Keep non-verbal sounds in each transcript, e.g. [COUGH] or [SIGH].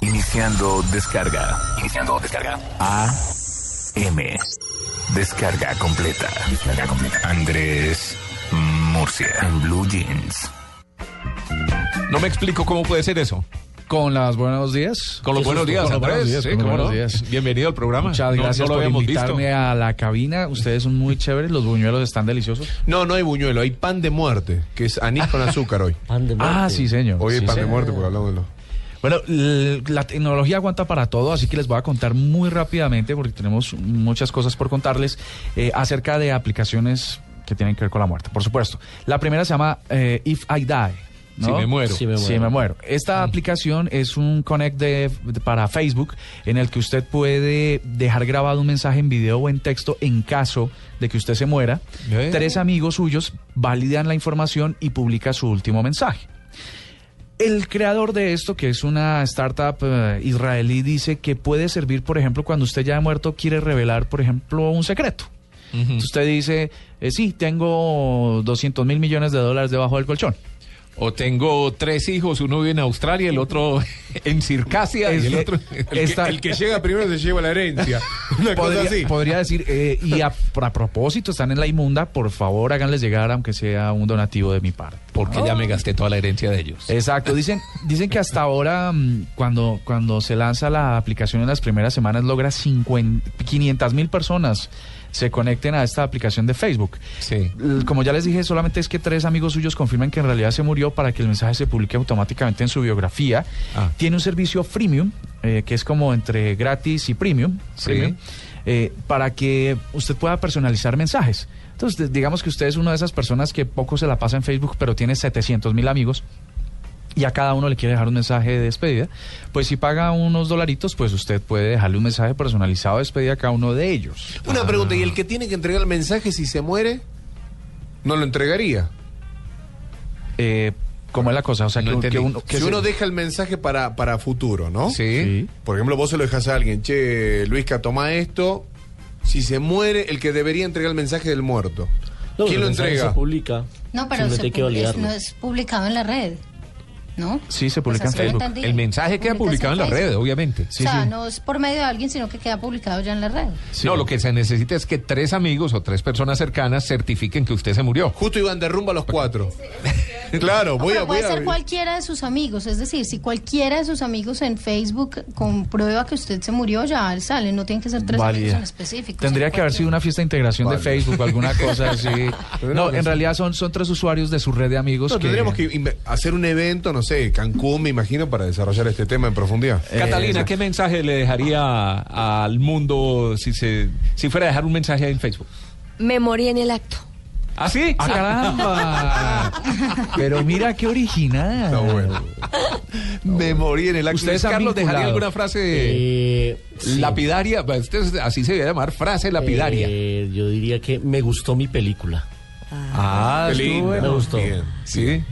Iniciando descarga. Iniciando descarga. A M. Descarga completa. Descarga completa. Andrés Murcia. En Blue Jeans. No me explico cómo puede ser eso. Con las buenos días. Con los buenos días, Con los Andrés. buenos días, Sí, cómo buenos no. días. Bienvenido al programa. Muchas No- gracias no, por invitarme visto. a la cabina. Ustedes son muy chéveres. Los buñuelos están deliciosos. No, no hay buñuelo, hay pan de muerte, que es anís con [LAUGHS] azúcar hoy. Ah, sí, señor. Hoy hay Sí, pan de muerte porque hablamos de lo. Bueno, la tecnología aguanta para todo, así que les voy a contar muy rápidamente, porque tenemos muchas cosas por contarles, eh, acerca de aplicaciones que tienen que ver con la muerte, por supuesto. La primera se llama eh, If I Die. ¿no? Si me muero. Si me muero. Esta aplicación es un connect de- de- para Facebook en el que usted puede dejar grabado un mensaje en video o en texto en caso de que usted se muera. Eh. Tres amigos suyos validan la información y publica su último mensaje. El creador de esto, que es una startup eh, israelí, dice que puede servir, por ejemplo, cuando usted ya ha muerto, quiere revelar, por ejemplo, un secreto. Entonces usted dice, eh, sí, tengo 200 mil millones de dólares debajo del colchón. O tengo tres hijos, uno vive en Australia, el otro [LAUGHS] en Circasia y el otro... El, Esta- que, el que llega primero se lleva la herencia. [LAUGHS] Una cosa Podría, así. podría decir, eh, y a, a propósito, están en la inmunda, por favor háganles llegar, aunque sea un donativo de mi parte. Porque ya me gasté toda la herencia de ellos. Exacto, dicen, dicen que hasta ahora, mm, cuando, cuando se lanza la aplicación en las primeras semanas, logra 500 mil personas se conecten a esta aplicación de Facebook. Sí. Como ya les dije, solamente es que tres amigos suyos confirman que en realidad se murió para que el mensaje se publique automáticamente en su biografía. Ah. Tiene un servicio freemium, eh, que es como entre gratis y premium, Sí. premium, eh, para que usted pueda personalizar mensajes. Entonces, digamos que usted es una de esas personas que poco se la pasa en Facebook, pero tiene 700 mil amigos y a cada uno le quiere dejar un mensaje de despedida, pues si paga unos dolaritos, pues usted puede dejarle un mensaje personalizado de despedida a cada uno de ellos. Una pregunta, ¿y el que tiene que entregar el mensaje si se muere? ¿No lo entregaría? Eh, ¿Cómo es la cosa? O sea, No que, entendí. que uno... que si se- uno deja el mensaje para, para futuro, ¿no? Sí. Sí. Por ejemplo, vos se lo dejas a alguien, che, Luisca, toma esto. Si se muere, el que debería entregar el mensaje del muerto. ¿Quién lo entrega? Se publica. No, pero se hay que pu- es- validarlo. no es publicado en la red, ¿no? Sí, se publica Pues en Facebook. El mensaje queda publicado en la red, obviamente. Sí, o sea, sí. no es por medio de alguien, sino que queda publicado ya en la red. Sí. No, lo que se necesita es que tres amigos o tres personas cercanas certifiquen que usted se murió. Justo iban de rumbo a los cuatro. [LAUGHS] claro, O voy pero a... Voy puede a ser cualquiera de sus amigos, es decir, si cualquiera de sus amigos en Facebook comprueba que usted se murió, ya él sale, no tiene que ser tres Válida. amigos en específico. Tendría que haber sido una fiesta de integración de. Facebook, alguna [LAUGHS] cosa así. No, en sí. realidad son, son tres usuarios de su red de amigos No, que... tendríamos que hacer un evento, no sé, Cancún, me imagino, para desarrollar este tema en profundidad. Eh, Catalina. ¿qué mensaje le dejaría al mundo si se si fuera a dejar un mensaje en Facebook? Me morí en el acto. ¿Ah, sí? ¡Ah, caramba! [LAUGHS] Pero mira qué original. Está bueno. Me morí en el acto. ¿Ustedes Carlos, ¿dejaría alguna frase Eh, sí. lapidaria? Pues, este es- así se debe llamar, frase lapidaria. Eh, yo diría que me gustó mi película. ah, lindo. bueno. Me gustó. Bien. Sí.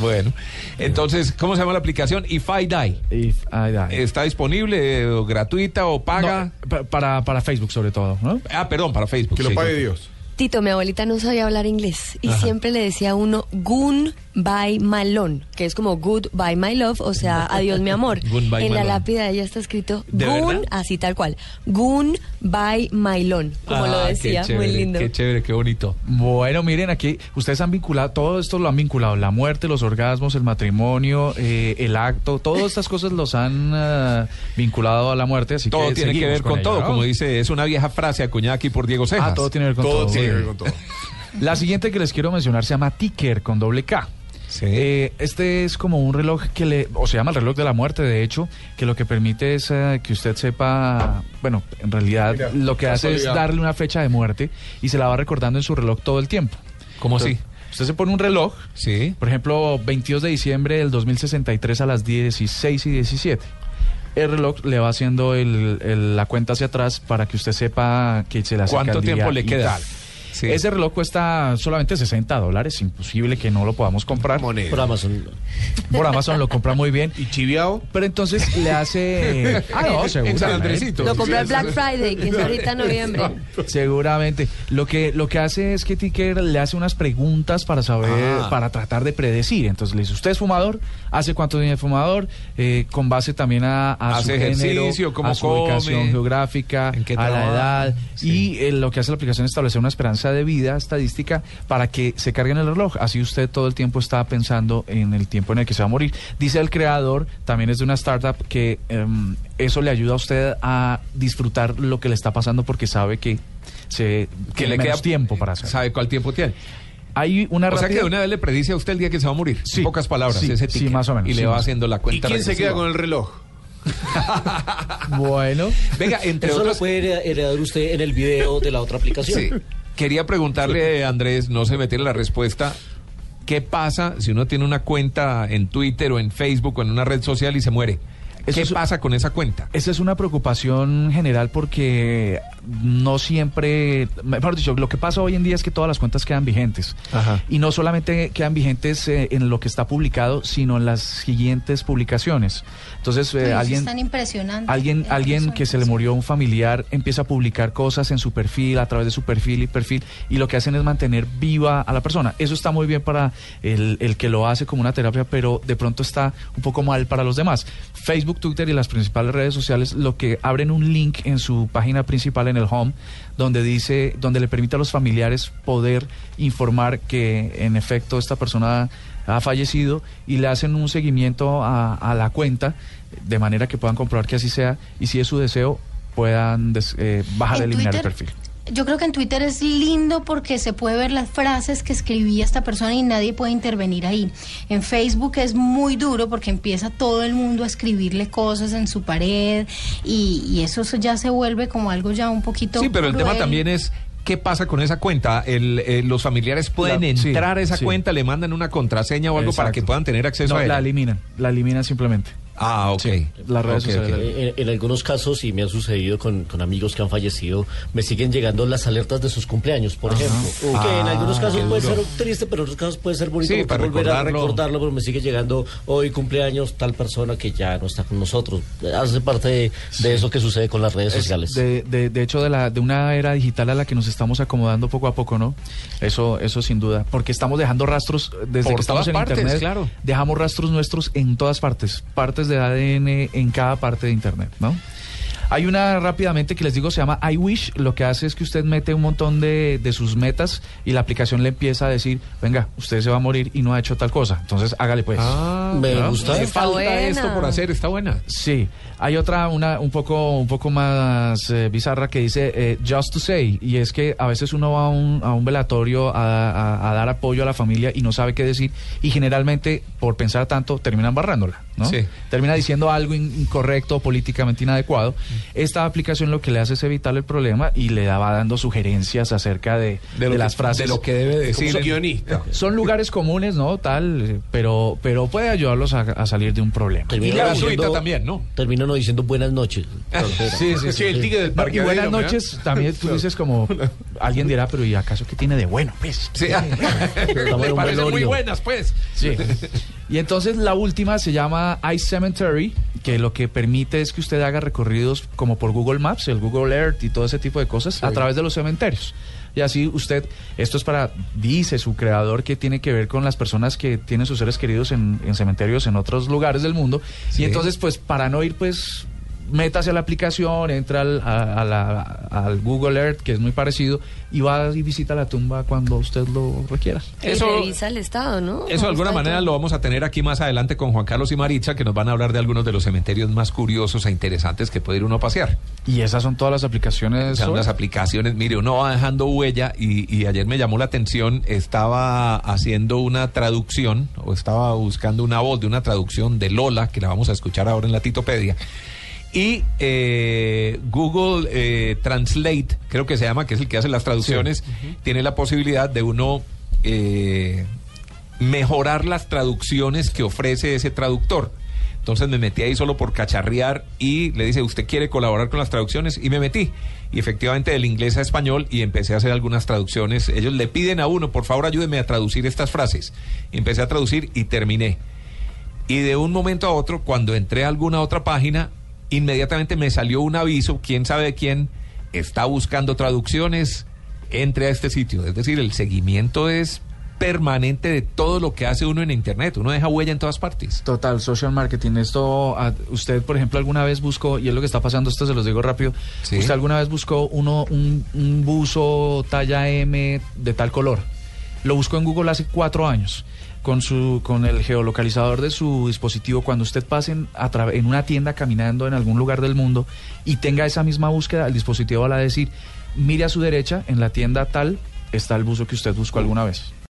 Bueno, entonces, ¿cómo se llama la aplicación? If I Die. If I die. ¿Está disponible, o gratuita o paga? No, pa- para, para Facebook sobre todo, ¿no? Ah, perdón, para Facebook. Que lo sí. pague Dios. Tito, mi abuelita no sabía hablar inglés y siempre le decía a uno Gun by Malone, que es como Good by my love, o sea, [LAUGHS] adiós mi amor. Goodbye, en la my love. lápida de ella está escrito ¿De Gun, verdad? así tal cual, Gun by Mylon, como lo Ah, qué decía, chévere, muy lindo. Qué chévere, qué bonito. Bueno, miren, aquí ustedes han vinculado, todo esto lo han vinculado, la muerte, los orgasmos, el matrimonio, eh, el acto, todas estas cosas los han eh, vinculado a la muerte, así Todo que tiene que ver con, todo, ¿no? como dice, es una vieja frase acuñada aquí por Diego Cejas. Ah, todo tiene que ver con todo. Todo tiene que ver con todo. La siguiente que les quiero mencionar se llama Ticker con doble K. Sí. Eh, este es como un reloj que le, o se llama el reloj de la muerte, de hecho, que lo que permite es eh, que usted sepa, bueno, en realidad Mira, lo que hace es darle una fecha de muerte y se la va recordando en su reloj todo el tiempo. ¿Cómo así? Usted se pone un reloj, Sí. por ejemplo, 22 de diciembre del 2063 a las 16 y 17. El reloj le va haciendo el- el- la cuenta hacia atrás para que usted sepa que se le acerca ¿Cuánto el día tiempo le y queda? tal. Sí. Ese reloj cuesta solamente 60 dólares, imposible que no lo podamos comprar. Moneda. Por Amazon. Por Amazon lo compra muy bien. ¿Y chiviao? Pero entonces le hace... [LAUGHS] Ah, no, En San seguramente. Andresito. Lo compré Sí, el Black Friday, que es ahorita en noviembre. [LAUGHS] [LAUGHS] Seguramente. Lo que, lo que hace es que Ticker le hace unas preguntas para saber, Ah. para tratar de predecir. Entonces le dice, ¿usted es fumador? ¿Hace cuánto tiene fumador? Eh, con base también a, a su género, ejercicio, a su come, ubicación geográfica, a la edad. Sí. Y eh, lo que hace la aplicación es establecer una esperanza de vida estadística para que se cargue en el reloj. Así usted todo el tiempo está pensando en el tiempo en el que se va a morir. Dice el creador, también es de una startup, que em, eso le ayuda a usted a disfrutar lo que le está pasando porque sabe que se Que le menos queda tiempo para hacer. ¿Sabe cuál tiempo tiene? Hay una O sea que de una vez le predice a usted el día que se va a morir. Sí. En pocas palabras, Sí, ese sí, ticket. más o menos, Y sí, le va haciendo la ¿Y cuenta quién se queda con el reloj? [LAUGHS] Bueno, Venga, entre Eso lo otros... puede hered- heredar usted en el video de la otra aplicación. Sí. Quería preguntarle, Andrés, no se metiera la respuesta. ¿Qué pasa si uno tiene una cuenta en Twitter o en Facebook o en una red social y se muere? ¿Qué es- pasa con esa cuenta? Esa es una preocupación general porque no siempre, mejor dicho, lo que pasa hoy en día es que todas las cuentas quedan vigentes. Ajá. Y no solamente quedan vigentes eh, en lo que está publicado, sino en las siguientes publicaciones. Entonces, eh, alguien... Alguien, alguien que se le murió un familiar empieza a publicar cosas en su perfil, a través de su perfil y perfil, y lo que hacen es mantener viva a la persona. Eso está muy bien para el, el que lo hace como una terapia, pero de pronto está un poco mal para los demás. Facebook, Twitter y las principales redes sociales lo que abren un link en su página principal en el home, donde dice, donde le permite a los familiares poder informar que en efecto esta persona ha fallecido y le hacen un seguimiento a, a la cuenta de manera que puedan comprobar que así sea y si es su deseo puedan des- eh, bajar, eliminar el perfil. Yo creo que en Twitter es lindo porque se puede ver las frases que escribía esta persona y nadie puede intervenir ahí. En Facebook es muy duro porque empieza todo el mundo a escribirle cosas en su pared y, y eso ya se vuelve como algo ya un poquito. Sí, pero el tema también es qué pasa con esa cuenta. El, eh, los familiares pueden La- sí, entrar a esa sí. cuenta, le mandan una contraseña o algo para que puedan tener acceso No, a ella. la eliminan, la eliminan simplemente. Ah, ok. Sí, las redes Ok, sociales. ok. Eh, En, en algunos casos, y me ha sucedido con, con amigos que han fallecido, me siguen llegando las alertas de sus cumpleaños, por ejemplo. Que en Ah, algunos casos puede duro. ser triste, pero en otros casos puede ser bonito Sí, para volver a recordarlo. pero me sigue llegando hoy cumpleaños tal persona que ya no está con nosotros. Hace parte de, de eso que sucede con las redes Es sociales. De, de, de hecho, de, la, de una era digital a la que nos estamos acomodando poco a poco, ¿no? Eso, eso sin duda. Porque estamos dejando rastros eh, desde Por que estamos en partes, Internet. claro. Dejamos rastros nuestros en todas partes. Partes de ADN en cada parte de Internet, ¿no? Hay una rápidamente que les digo, se llama iWish. Lo que hace es que usted mete un montón de, de sus metas y la aplicación le empieza a decir, venga, usted se va a morir y no ha hecho tal cosa. Entonces hágale pues. Ah, Me ¿no? gusta. Está falta buena. esto por hacer, está buena. Sí, hay otra, una un poco, un poco más eh, bizarra que dice eh, just to say, y es que a veces uno va a un, a un velatorio a, a- a dar apoyo a la familia y no sabe qué decir, y generalmente por pensar tanto terminan barrándola, ¿no? Sí. Termina diciendo algo in- incorrecto, políticamente inadecuado. Esta aplicación lo que le hace es evitar el problema y le va dando sugerencias acerca de, De que- las frases. de lo que debe decir. Guionista. Son lugares comunes, ¿no? Tal, pero, pero puede ayudarlos a, a salir de un problema. Y gratuita diciendo- también, ¿no? Diciendo buenas noches. Sí, sí, Sí, el ticket del No, y buenas noches, también tú [LAUGHS] dices como, alguien dirá, pero ¿y acaso qué tiene de bueno? Pues, Sí. [LAUGHS] Me parecen muy buenas, pues. sí. Y entonces la última se llama Ice Cemetery, que lo que permite es que usted haga recorridos como por Google Maps, el Google Earth y todo ese tipo de cosas a través de los cementerios. Y así usted, esto es para, dice su creador, que tiene que ver con las personas que tienen sus seres queridos en, en cementerios en otros lugares del mundo. Sí. Y entonces, pues, para no ir, pues, métase a la aplicación, entra al, a- a la- al Google Earth, que es muy parecido, y va y visita la tumba cuando usted lo requiera. Y Eso- revisa el estado, ¿no? Eso de alguna manera lo vamos a tener aquí más adelante con Juan Carlos y Maritza, que nos van a hablar de algunos de los cementerios más curiosos e interesantes que puede ir uno a pasear. Y esas son todas las aplicaciones. O sea, hoy. unas aplicaciones, mire, uno va dejando huella y, y ayer me llamó la atención, estaba haciendo una traducción o estaba buscando una voz de una traducción de Lola, que la vamos a escuchar ahora en la Titopedia. Y eh, Google eh, Translate, creo que se llama, que es el que hace las traducciones, tiene la posibilidad de uno eh, mejorar las traducciones que ofrece ese traductor. Entonces me metí ahí solo por cacharrear y le dice, ¿usted quiere colaborar con las traducciones? Y me metí. Y efectivamente del inglés a español y empecé a hacer algunas traducciones. Ellos le piden a uno, por favor ayúdeme a traducir estas frases. Y empecé a traducir y terminé. Y de un momento a otro, cuando entré a alguna otra página, inmediatamente me salió un aviso, quién sabe quién, está buscando traducciones, entre a este sitio. Es decir, el seguimiento es permanente de todo lo que hace uno en Internet. Uno deja huella en todas partes. Total, social marketing. Esto, ah, usted, por ejemplo, alguna vez buscó, y es lo que está pasando, esto se los digo rápido, Sí. usted alguna vez buscó uno, un, un buzo talla M de tal color. Lo buscó en Google hace cuatro años. Con, su, con el geolocalizador de su dispositivo, cuando usted pase en, en una tienda caminando en algún lugar del mundo y tenga esa misma búsqueda, el dispositivo va a decir, mire a su derecha, en la tienda tal está el buzo que usted buscó alguna vez.